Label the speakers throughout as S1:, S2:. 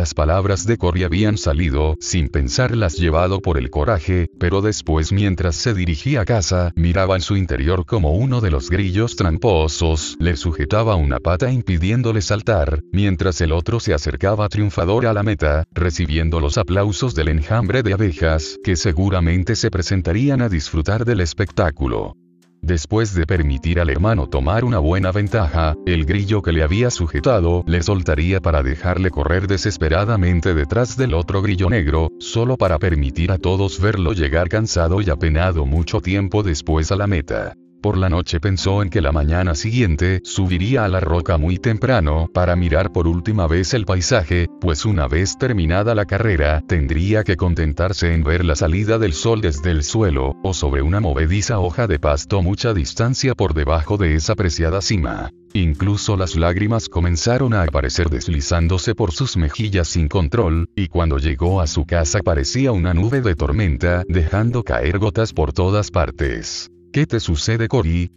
S1: Las palabras de Cory habían salido, sin pensarlas llevado por el coraje, pero después mientras se dirigía a casa, miraba en su interior como uno de los grillos tramposos, le sujetaba una pata impidiéndole saltar, mientras el otro se acercaba triunfador a la meta, recibiendo los aplausos del enjambre de abejas, que seguramente se presentarían a disfrutar del espectáculo. Después de permitir al hermano tomar una buena ventaja, el grillo que le había sujetado le soltaría para dejarle correr desesperadamente detrás del otro grillo negro, solo para permitir a todos verlo llegar cansado y apenado mucho tiempo después a la meta. Por la noche pensó en que la mañana siguiente subiría a la roca muy temprano para mirar por última vez el paisaje, pues una vez terminada la carrera tendría que contentarse en ver la salida del sol desde el suelo, o sobre una movediza hoja de pasto mucha distancia por debajo de esa preciada cima. Incluso las lágrimas comenzaron a aparecer deslizándose por sus mejillas sin control, y cuando llegó a su casa parecía una nube de tormenta, dejando caer gotas por todas partes. ¿Qué te sucede, Cory?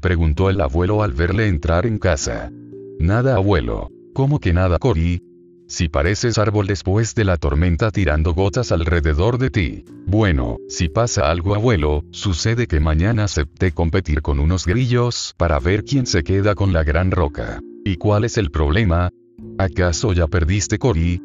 S1: preguntó el abuelo al verle entrar en casa. Nada, abuelo. ¿Cómo que nada, Cory? Si pareces árbol después de la tormenta tirando gotas alrededor de ti. Bueno, si pasa algo, abuelo, sucede que mañana acepté competir con unos grillos para ver quién se queda con la gran roca. ¿Y cuál es el problema? ¿Acaso ya perdiste, Cory?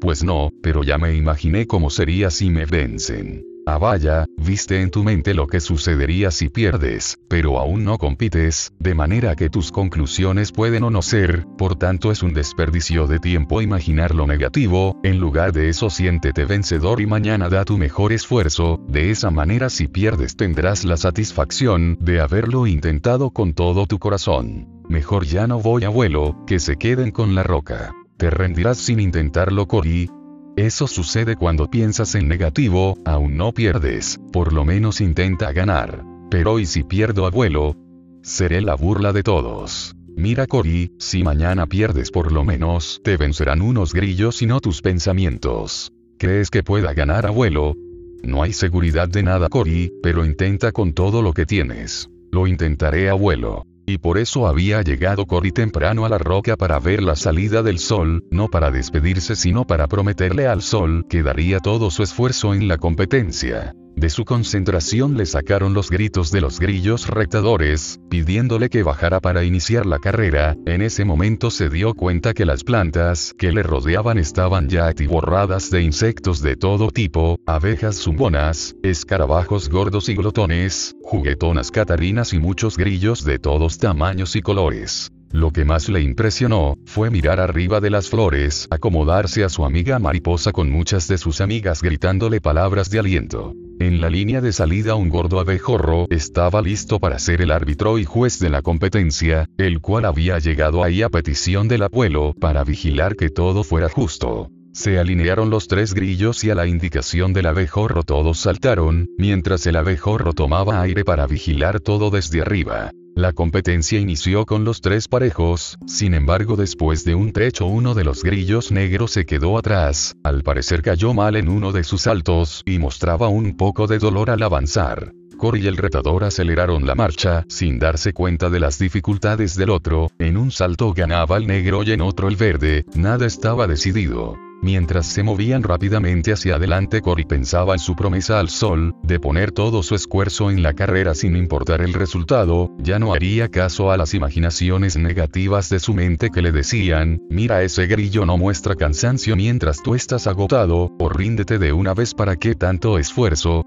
S1: Pues no, pero ya me imaginé cómo sería si me vencen. Ah vaya, viste en tu mente lo que sucedería si pierdes, pero aún no compites, de manera que tus conclusiones pueden o no ser, por tanto es un desperdicio de tiempo imaginar lo negativo, en lugar de eso siéntete vencedor y mañana da tu mejor esfuerzo, de esa manera si pierdes tendrás la satisfacción de haberlo intentado con todo tu corazón. Mejor ya no voy abuelo, que se queden con la roca. Te rendirás sin intentarlo Cory, eso sucede cuando piensas en negativo, aún no pierdes, por lo menos intenta ganar. Pero ¿y si pierdo abuelo? Seré la burla de todos. Mira Cory, si mañana pierdes por lo menos, te vencerán unos grillos y no tus pensamientos. ¿Crees que pueda ganar abuelo? No hay seguridad de nada Cory, pero intenta con todo lo que tienes. Lo intentaré abuelo. Y por eso había llegado Cory temprano a la roca para ver la salida del sol, no para despedirse sino para prometerle al sol que daría todo su esfuerzo en la competencia. De su concentración le sacaron los gritos de los grillos retadores, pidiéndole que bajara para iniciar la carrera, en ese momento se dio cuenta que las plantas que le rodeaban estaban ya atiborradas de insectos de todo tipo, abejas zumbonas, escarabajos gordos y glotones, juguetonas catarinas y muchos grillos de todos tamaños y colores. Lo que más le impresionó, fue mirar arriba de las flores, acomodarse a su amiga mariposa con muchas de sus amigas gritándole palabras de aliento. En la línea de salida un gordo abejorro estaba listo para ser el árbitro y juez de la competencia, el cual había llegado ahí a petición del abuelo para vigilar que todo fuera justo. Se alinearon los tres grillos y a la indicación del abejorro todos saltaron, mientras el abejorro tomaba aire para vigilar todo desde arriba. La competencia inició con los tres parejos, sin embargo después de un trecho uno de los grillos negros se quedó atrás, al parecer cayó mal en uno de sus saltos y mostraba un poco de dolor al avanzar. Cory y el retador aceleraron la marcha, sin darse cuenta de las dificultades del otro, en un salto ganaba el negro y en otro el verde, nada estaba decidido. Mientras se movían rápidamente hacia adelante Cory pensaba en su promesa al sol, de poner todo su esfuerzo en la carrera sin importar el resultado, ya no haría caso a las imaginaciones negativas de su mente que le decían, mira ese grillo no muestra cansancio mientras tú estás agotado, o ríndete de una vez para qué tanto esfuerzo,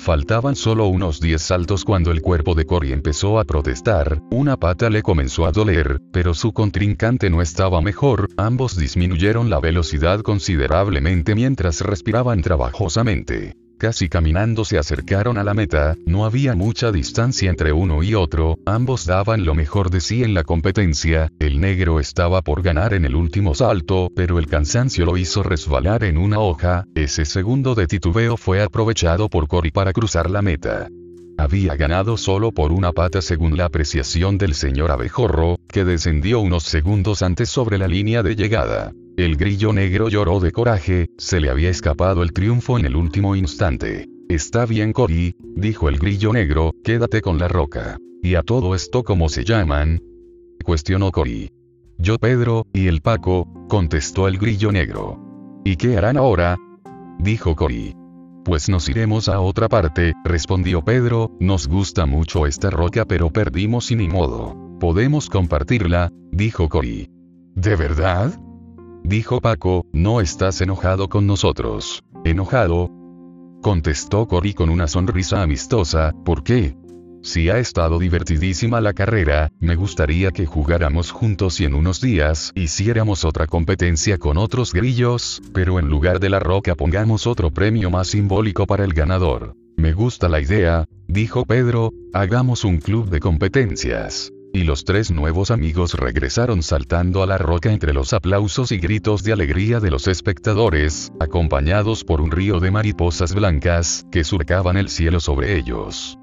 S1: Faltaban solo unos 10 saltos cuando el cuerpo de Cory empezó a protestar, una pata le comenzó a doler, pero su contrincante no estaba mejor, ambos disminuyeron la velocidad considerablemente mientras respiraban trabajosamente. Casi caminando se acercaron a la meta, no había mucha distancia entre uno y otro, ambos daban lo mejor de sí en la competencia, el negro estaba por ganar en el último salto, pero el cansancio lo hizo resbalar en una hoja, ese segundo de titubeo fue aprovechado por Cory para cruzar la meta. Había ganado solo por una pata según la apreciación del señor abejorro, que descendió unos segundos antes sobre la línea de llegada. El grillo negro lloró de coraje, se le había escapado el triunfo en el último instante. Está bien Cory, dijo el grillo negro, quédate con la roca. ¿Y a todo esto cómo se llaman? Cuestionó Cory. Yo Pedro, y el Paco, contestó el grillo negro. ¿Y qué harán ahora? Dijo Cory. Pues nos iremos a otra parte, respondió Pedro, nos gusta mucho esta roca pero perdimos y ni modo. Podemos compartirla, dijo Cory. ¿De verdad? Dijo Paco, no estás enojado con nosotros. ¿Enojado? Contestó Cory con una sonrisa amistosa, ¿por qué? Si ha estado divertidísima la carrera, me gustaría que jugáramos juntos y en unos días hiciéramos otra competencia con otros grillos, pero en lugar de la roca pongamos otro premio más simbólico para el ganador. Me gusta la idea, dijo Pedro, hagamos un club de competencias. Y los tres nuevos amigos regresaron saltando a la roca entre los aplausos y gritos de alegría de los espectadores, acompañados por un río de mariposas blancas, que surcaban el cielo sobre ellos.